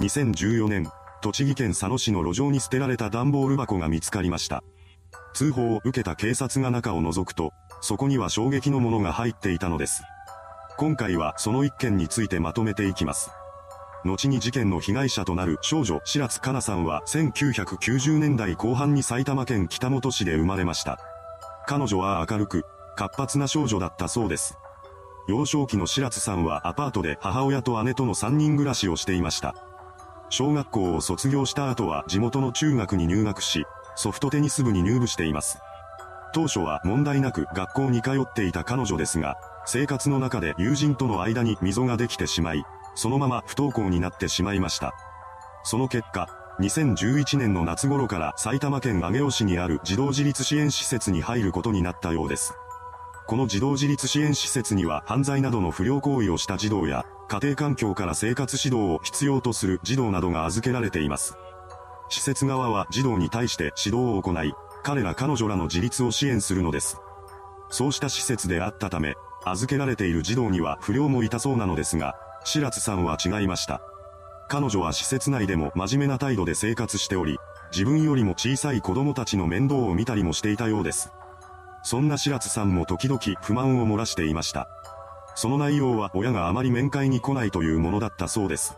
2014年、栃木県佐野市の路上に捨てられた段ボール箱が見つかりました。通報を受けた警察が中を覗くと、そこには衝撃のものが入っていたのです。今回はその一件についてまとめていきます。後に事件の被害者となる少女白津香奈さんは1990年代後半に埼玉県北本市で生まれました。彼女は明るく、活発な少女だったそうです。幼少期の白津さんはアパートで母親と姉との3人暮らしをしていました。小学校を卒業した後は地元の中学に入学し、ソフトテニス部に入部しています。当初は問題なく学校に通っていた彼女ですが、生活の中で友人との間に溝ができてしまい、そのまま不登校になってしまいました。その結果、2011年の夏頃から埼玉県上尾市にある児童自立支援施設に入ることになったようです。この児童自立支援施設には犯罪などの不良行為をした児童や、家庭環境から生活指導を必要とする児童などが預けられています。施設側は児童に対して指導を行い、彼ら彼女らの自立を支援するのです。そうした施設であったため、預けられている児童には不良もいたそうなのですが、白津さんは違いました。彼女は施設内でも真面目な態度で生活しており、自分よりも小さい子供たちの面倒を見たりもしていたようです。そんな白津さんも時々不満を漏らしていました。その内容は親があまり面会に来ないというものだったそうです。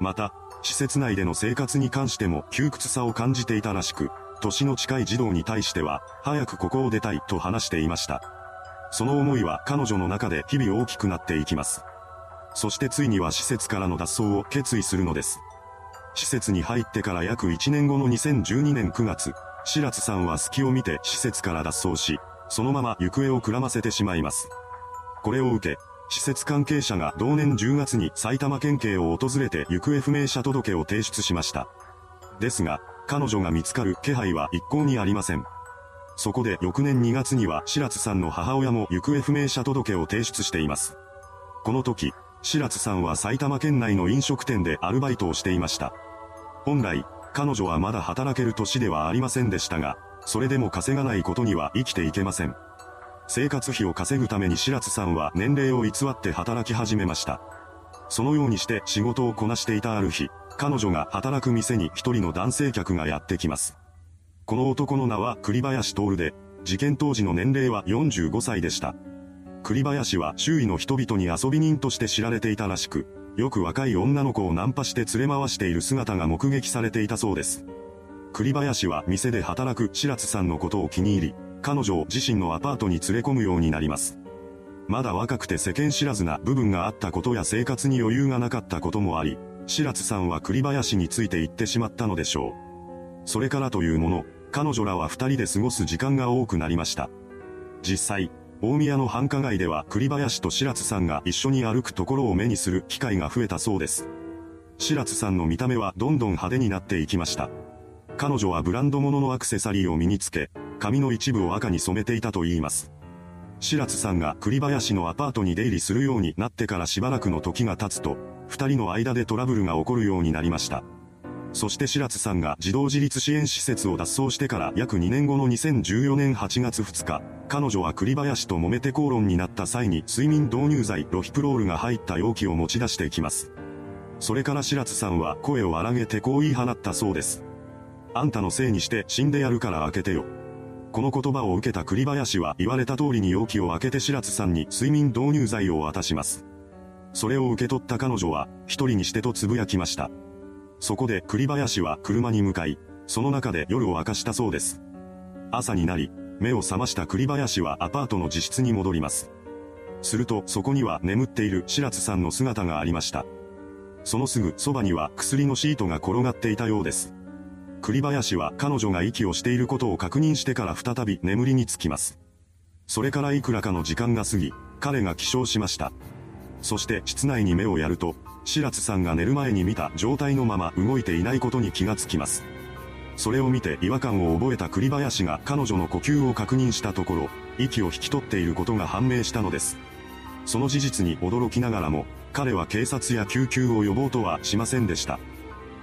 また、施設内での生活に関しても窮屈さを感じていたらしく、年の近い児童に対しては、早くここを出たいと話していました。その思いは彼女の中で日々大きくなっていきます。そしてついには施設からの脱走を決意するのです。施設に入ってから約1年後の2012年9月、白津さんは隙を見て施設から脱走し、そのまま行方をくらませてしまいます。これを受け、施設関係者が同年10月に埼玉県警を訪れて行方不明者届を提出しました。ですが、彼女が見つかる気配は一向にありません。そこで翌年2月には白津さんの母親も行方不明者届を提出しています。この時、白津さんは埼玉県内の飲食店でアルバイトをしていました。本来、彼女はまだ働ける年ではありませんでしたが、それでも稼がないことには生きていけません。生活費を稼ぐために白津さんは年齢を偽って働き始めました。そのようにして仕事をこなしていたある日、彼女が働く店に一人の男性客がやってきます。この男の名は栗林徹で、事件当時の年齢は45歳でした。栗林は周囲の人々に遊び人として知られていたらしく、よく若い女の子をナンパして連れ回している姿が目撃されていたそうです。栗林は店で働く白津さんのことを気に入り、彼女を自身のアパートに連れ込むようになります。まだ若くて世間知らずな部分があったことや生活に余裕がなかったこともあり、白津さんは栗林について行ってしまったのでしょう。それからというもの、彼女らは二人で過ごす時間が多くなりました。実際、大宮の繁華街では栗林と白津さんが一緒に歩くところを目にする機会が増えたそうです。白津さんの見た目はどんどん派手になっていきました。彼女はブランド物のアクセサリーを身につけ、髪の一部を赤に染めていたと言います。白津さんが栗林のアパートに出入りするようになってからしばらくの時が経つと、二人の間でトラブルが起こるようになりました。そして白津さんが児童自立支援施設を脱走してから約2年後の2014年8月2日、彼女は栗林と揉めて口論になった際に睡眠導入剤ロヒプロールが入った容器を持ち出していきます。それから白津さんは声を荒げてこう言い放ったそうです。あんたのせいにして死んでやるから開けてよ。この言葉を受けた栗林は言われた通りに容器を開けて白津さんに睡眠導入剤を渡します。それを受け取った彼女は一人にしてと呟きました。そこで栗林は車に向かい、その中で夜を明かしたそうです。朝になり、目を覚ました栗林はアパートの自室に戻ります。するとそこには眠っている白津さんの姿がありました。そのすぐそばには薬のシートが転がっていたようです。栗林は彼女が息をしていることを確認してから再び眠りにつきます。それからいくらかの時間が過ぎ、彼が起床しました。そして室内に目をやると、白津さんが寝る前に見た状態のまま動いていないことに気がつきます。それを見て違和感を覚えた栗林が彼女の呼吸を確認したところ、息を引き取っていることが判明したのです。その事実に驚きながらも、彼は警察や救急を呼ぼうとはしませんでした。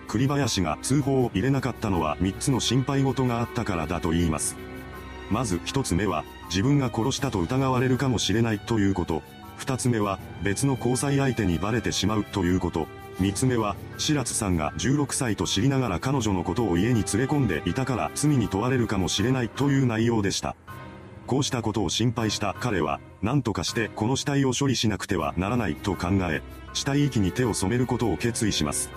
栗林が通報を入れなかったのは3つの心配事があったからだと言います。まず1つ目は、自分が殺したと疑われるかもしれないということ。二つ目は、別の交際相手にバレてしまうということ。三つ目は、白津さんが16歳と知りながら彼女のことを家に連れ込んでいたから罪に問われるかもしれないという内容でした。こうしたことを心配した彼は、何とかしてこの死体を処理しなくてはならないと考え、死体遺棄に手を染めることを決意します。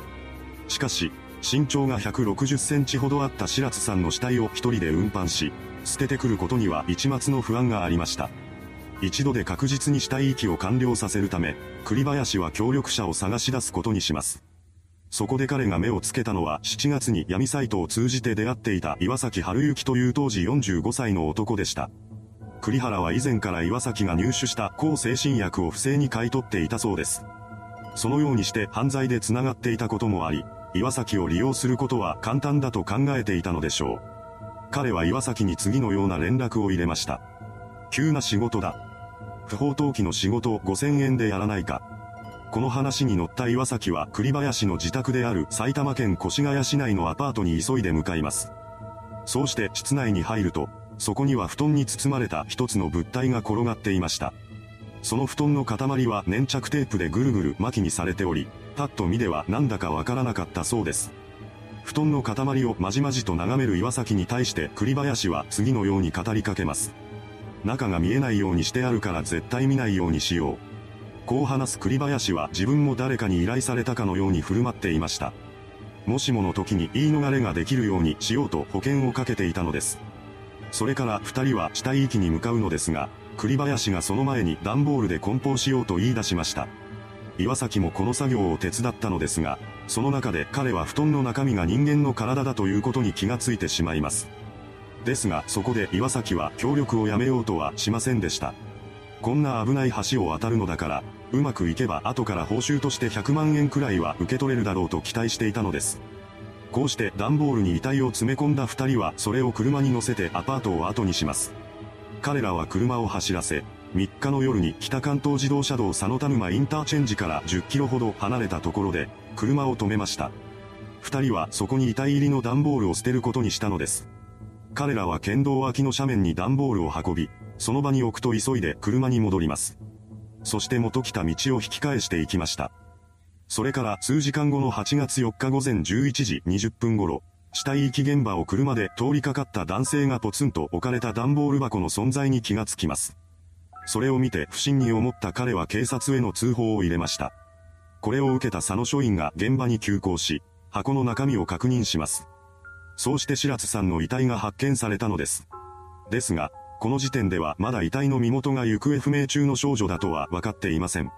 しかし、身長が160センチほどあった白津さんの死体を一人で運搬し、捨ててくることには一末の不安がありました。一度で確実に死体遺棄を完了させるため、栗林は協力者を探し出すことにします。そこで彼が目をつけたのは7月に闇サイトを通じて出会っていた岩崎春之という当時45歳の男でした。栗原は以前から岩崎が入手した抗精神薬を不正に買い取っていたそうです。そのようにして犯罪で繋がっていたこともあり、岩崎を利用することは簡単だと考えていたのでしょう。彼は岩崎に次のような連絡を入れました。急な仕事だ。不法投棄の仕事を5000円でやらないか。この話に乗った岩崎は栗林の自宅である埼玉県越谷市内のアパートに急いで向かいます。そうして室内に入ると、そこには布団に包まれた一つの物体が転がっていました。その布団の塊は粘着テープでぐるぐる巻きにされており、パッと見ではなんだかわからなかったそうです。布団の塊をまじまじと眺める岩崎に対して栗林は次のように語りかけます。中が見えないようにしてあるから絶対見ないようにしよう。こう話す栗林は自分も誰かに依頼されたかのように振る舞っていました。もしもの時に言い逃れができるようにしようと保険をかけていたのです。それから二人は死体遺棄に向かうのですが、栗林がその前に段ボールで梱包しようと言い出しました。岩崎もこの作業を手伝ったのですが、その中で彼は布団の中身が人間の体だということに気がついてしまいます。ですが、そこで岩崎は協力をやめようとはしませんでした。こんな危ない橋を渡るのだから、うまくいけば後から報酬として100万円くらいは受け取れるだろうと期待していたのです。こうして段ボールに遺体を詰め込んだ二人はそれを車に乗せてアパートを後にします。彼らは車を走らせ、3日の夜に北関東自動車道佐野田沼インターチェンジから10キロほど離れたところで、車を止めました。二人はそこに遺体入りの段ボールを捨てることにしたのです。彼らは県道脇の斜面に段ボールを運び、その場に置くと急いで車に戻ります。そして元来た道を引き返していきました。それから数時間後の8月4日午前11時20分頃、死体遺棄現場を車で通りかかった男性がポツンと置かれた段ボール箱の存在に気がつきます。それを見て不審に思った彼は警察への通報を入れました。これを受けた佐野署員が現場に急行し、箱の中身を確認します。そうして白津さんの遺体が発見されたのです。ですが、この時点ではまだ遺体の身元が行方不明中の少女だとは分かっていません。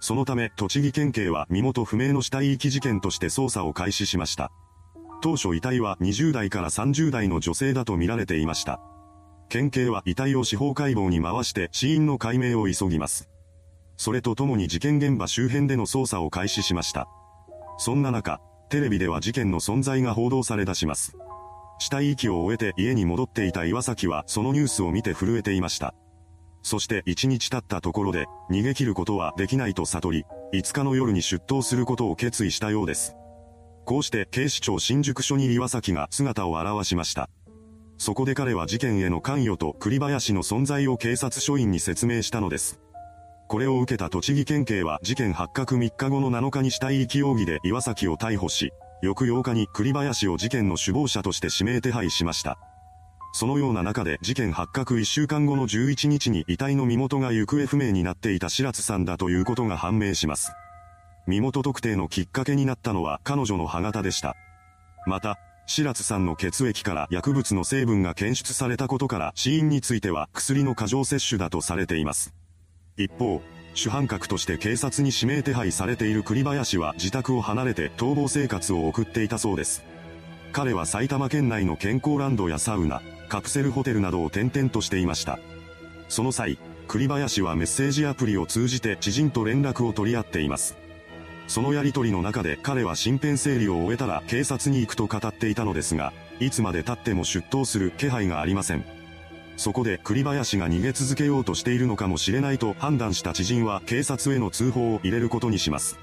そのため、栃木県警は身元不明の死体遺棄事件として捜査を開始しました。当初遺体は20代から30代の女性だと見られていました。県警は遺体を司法解剖に回して死因の解明を急ぎます。それとともに事件現場周辺での捜査を開始しました。そんな中、テレビでは事件の存在が報道され出します。死体遺棄を終えて家に戻っていた岩崎はそのニュースを見て震えていました。そして1日経ったところで、逃げ切ることはできないと悟り、5日の夜に出頭することを決意したようです。こうして警視庁新宿署に岩崎が姿を現しました。そこで彼は事件への関与と栗林の存在を警察署員に説明したのです。これを受けた栃木県警は事件発覚3日後の7日に死体遺棄容疑で岩崎を逮捕し、翌8日に栗林を事件の首謀者として指名手配しました。そのような中で事件発覚1週間後の11日に遺体の身元が行方不明になっていた白津さんだということが判明します。身元特定のきっかけになったのは彼女の歯型でした。また、白津さんの血液から薬物の成分が検出されたことから死因については薬の過剰摂取だとされています。一方、主犯格として警察に指名手配されている栗林は自宅を離れて逃亡生活を送っていたそうです。彼は埼玉県内の健康ランドやサウナ、カプセルホテルなどを転々としていました。その際、栗林はメッセージアプリを通じて知人と連絡を取り合っています。そのやりとりの中で彼は身辺整理を終えたら警察に行くと語っていたのですが、いつまで経っても出頭する気配がありません。そこで栗林が逃げ続けようとしているのかもしれないと判断した知人は警察への通報を入れることにします。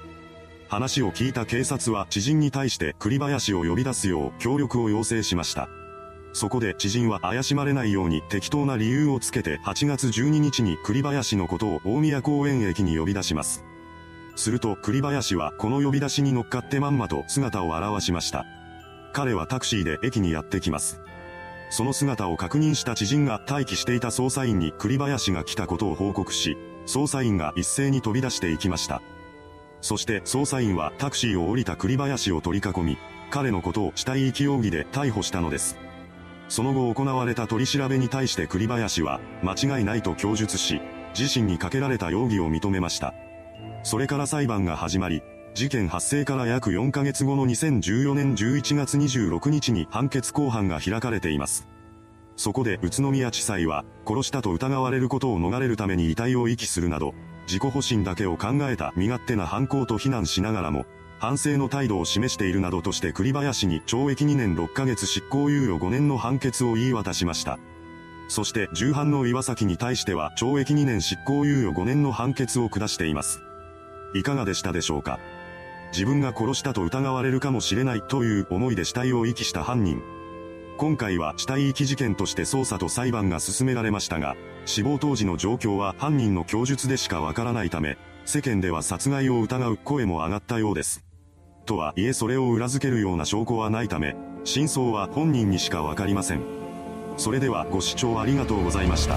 話を聞いた警察は知人に対して栗林を呼び出すよう協力を要請しました。そこで知人は怪しまれないように適当な理由をつけて8月12日に栗林のことを大宮公園駅に呼び出します。すると栗林はこの呼び出しに乗っかってまんまと姿を現しました。彼はタクシーで駅にやってきます。その姿を確認した知人が待機していた捜査員に栗林が来たことを報告し、捜査員が一斉に飛び出していきました。そして捜査員はタクシーを降りた栗林を取り囲み、彼のことを死体遺棄容疑で逮捕したのです。その後行われた取り調べに対して栗林は、間違いないと供述し、自身にかけられた容疑を認めました。それから裁判が始まり、事件発生から約4ヶ月後の2014年11月26日に判決公判が開かれています。そこで宇都宮地裁は、殺したと疑われることを逃れるために遺体を遺棄するなど、自己保身だけを考えた身勝手な犯行と非難しながらも、反省の態度を示しているなどとして栗林に懲役2年6ヶ月執行猶予5年の判決を言い渡しました。そして重犯の岩崎に対しては懲役2年執行猶予5年の判決を下しています。いかがでしたでしょうか？自分が殺したと疑われるかもしれないという思いで死体を遺棄した犯人。今回は死体遺棄事件として捜査と裁判が進められましたが、死亡当時の状況は犯人の供述でしかわからないため、世間では殺害を疑う声も上がったようです。とはいえそれを裏付けるような証拠はないため、真相は本人にしかわかりません。それではご視聴ありがとうございました。